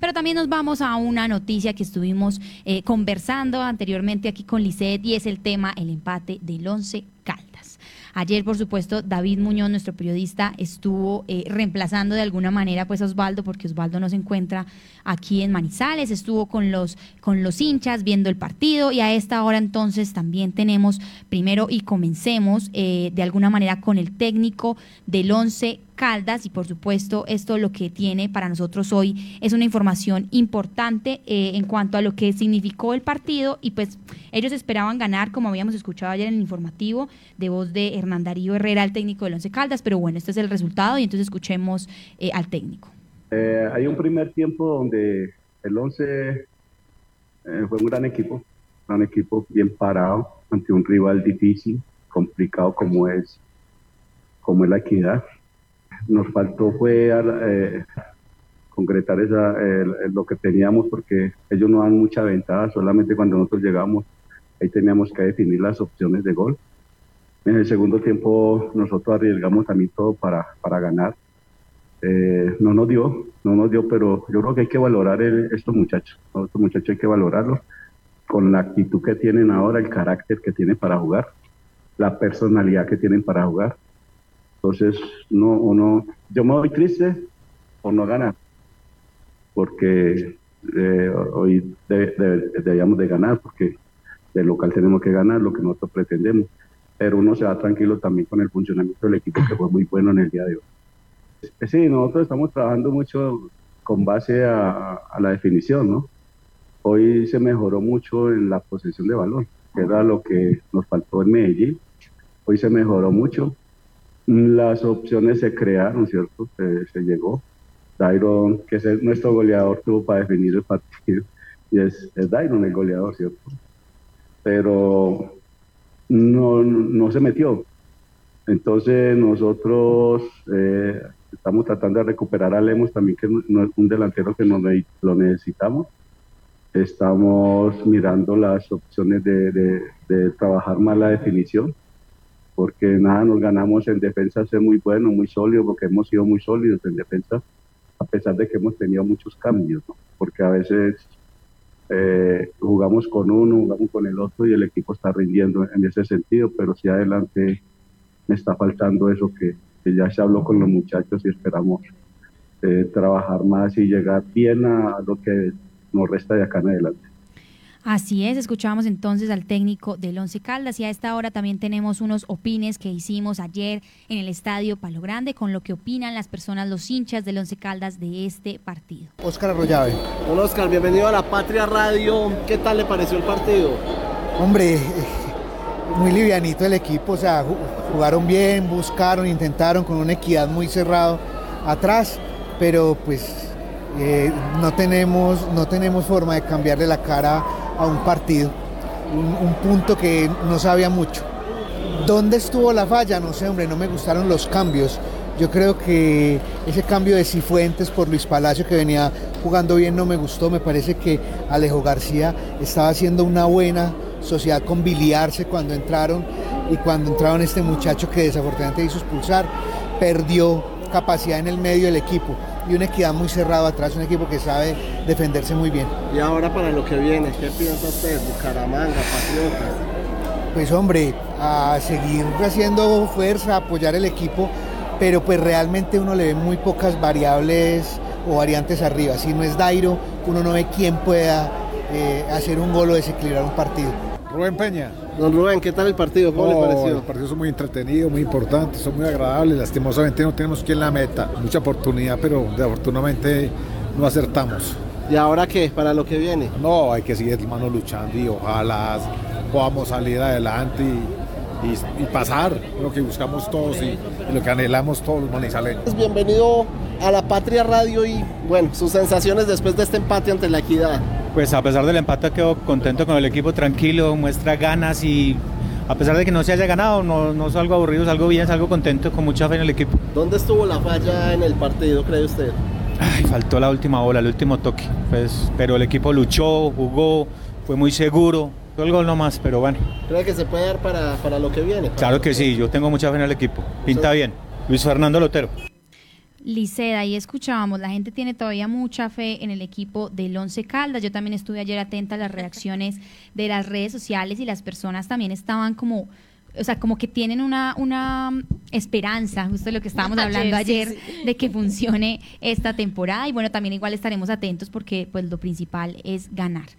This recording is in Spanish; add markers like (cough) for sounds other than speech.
Pero también nos vamos a una noticia que estuvimos eh, conversando anteriormente aquí con Lisset y es el tema, el empate del Once Caldas. Ayer, por supuesto, David Muñoz, nuestro periodista, estuvo eh, reemplazando de alguna manera pues a Osvaldo, porque Osvaldo no se encuentra aquí en Manizales, estuvo con los, con los hinchas viendo el partido y a esta hora entonces también tenemos primero y comencemos eh, de alguna manera con el técnico del Once Caldas y por supuesto esto lo que tiene para nosotros hoy es una información importante eh, en cuanto a lo que significó el partido y pues ellos esperaban ganar como habíamos escuchado ayer en el informativo de voz de Hernán Darío Herrera, el técnico del Once Caldas, pero bueno, este es el resultado y entonces escuchemos eh, al técnico. Eh, hay un primer tiempo donde el Once fue un gran equipo, un equipo bien parado ante un rival difícil, complicado como es como es la equidad nos faltó fue eh, concretar esa, lo que teníamos porque ellos no dan mucha ventaja, solamente cuando nosotros llegamos ahí teníamos que definir las opciones de gol. En el segundo tiempo nosotros arriesgamos también todo para, para ganar. Eh, no nos dio, no nos dio, pero yo creo que hay que valorar estos muchachos, estos muchachos hay que valorarlos con la actitud que tienen ahora, el carácter que tienen para jugar, la personalidad que tienen para jugar. Entonces, no, uno, yo me voy triste por no ganar, porque eh, hoy debíamos de ganar, porque de local tenemos que ganar lo que nosotros pretendemos, pero uno se va tranquilo también con el funcionamiento del equipo que fue muy bueno en el día de hoy. Sí, nosotros estamos trabajando mucho con base a, a la definición, ¿no? Hoy se mejoró mucho en la posesión de balón, que era lo que nos faltó en Medellín. Hoy se mejoró mucho las opciones se crearon, ¿cierto? Se, llegó. Dairon, que es nuestro goleador, tuvo para definir el partido. Y es, es Dairon el goleador, ¿cierto? Pero no, no se metió. Entonces nosotros eh, estamos tratando de recuperar a Lemos también, que es un delantero que nos, lo necesitamos. Estamos mirando las opciones de, de trabajar más la definición porque nada nos ganamos en defensa ser muy bueno, muy sólido, porque hemos sido muy sólidos en defensa, a pesar de que hemos tenido muchos cambios, porque a veces eh, jugamos con uno, jugamos con el otro y el equipo está rindiendo en ese sentido, pero si adelante me está faltando eso que, ya se habló con los muchachos y esperamos eh, trabajar más y llegar bien a lo que nos resta de acá en adelante. Así es, escuchábamos entonces al técnico del Once Caldas y a esta hora también tenemos unos opines que hicimos ayer en el Estadio Palo Grande con lo que opinan las personas, los hinchas del Once Caldas de este partido. Oscar Arroyave. Hola Oscar, bienvenido a la Patria Radio. ¿Qué tal le pareció el partido? Hombre, muy livianito el equipo, o sea, jugaron bien, buscaron, intentaron con una equidad muy cerrado atrás, pero pues eh, no, tenemos, no tenemos forma de cambiarle la cara a un partido, un, punto que no sabía mucho. ¿Dónde estuvo la falla? No sé, hombre, no me gustaron los cambios. Yo creo que ese cambio de Cifuentes por Luis Palacio que venía jugando bien no me gustó. Me parece que Alejo García estaba haciendo una buena sociedad con Biliarse cuando entraron y cuando entraron este muchacho que desafortunadamente hizo expulsar, perdió capacidad en el medio del equipo y una equidad muy cerrada atrás, un equipo que sabe defenderse muy bien. Y ahora para lo que viene, ¿qué piensa usted? Bucaramanga, Patriotas. Pues hombre, a seguir haciendo fuerza, apoyar el equipo, pero pues realmente uno le ve muy pocas variables o variantes arriba. Si no es Dairo, uno no ve quién pueda eh, hacer un gol o desequilibrar un partido. Rubén Peña. Don Rubén, ¿qué tal el partido? ¿Cómo le pareció? Los partidos son muy entretenidos, muy importantes, son muy agradables. Lastimosamente no tenemos quien la meta. Mucha oportunidad, pero desafortunadamente no acertamos. ¿Y ahora qué? ¿Para lo que viene? No, hay que seguir hermano luchando y ojalá podamos salir adelante y, pasar lo que buscamos todos y, lo que anhelamos todos los manizaleños. Bienvenido a la Patria Radio y bueno, sus sensaciones después de este empate ante la equidad. Pues a pesar del empate quedo contento con el equipo, tranquilo, muestra ganas y a pesar de que no se haya ganado, no, no salgo aburrido, salgo bien, salgo contento, con mucha fe en el equipo. ¿Dónde estuvo la falla en el partido, cree usted? Ay, faltó la última bola, el último toque. Pues, pero el equipo luchó, jugó, fue muy seguro. Fue el gol nomás, pero bueno. ¿Cree que se puede dar para, para lo que viene? Claro que sí, yo tengo mucha fe en el equipo. Pinta bien. Luis Fernando Lotero. Liceda, ahí escuchábamos, la gente tiene todavía mucha fe en el equipo del Once Caldas. Yo también estuve ayer atenta a las reacciones (laughs) de las redes sociales y las personas también estaban como, o sea, como que tienen una, una esperanza, justo lo que estábamos hablando ayer, de que funcione esta temporada. Y bueno, también igual estaremos atentos porque pues lo principal es ganar.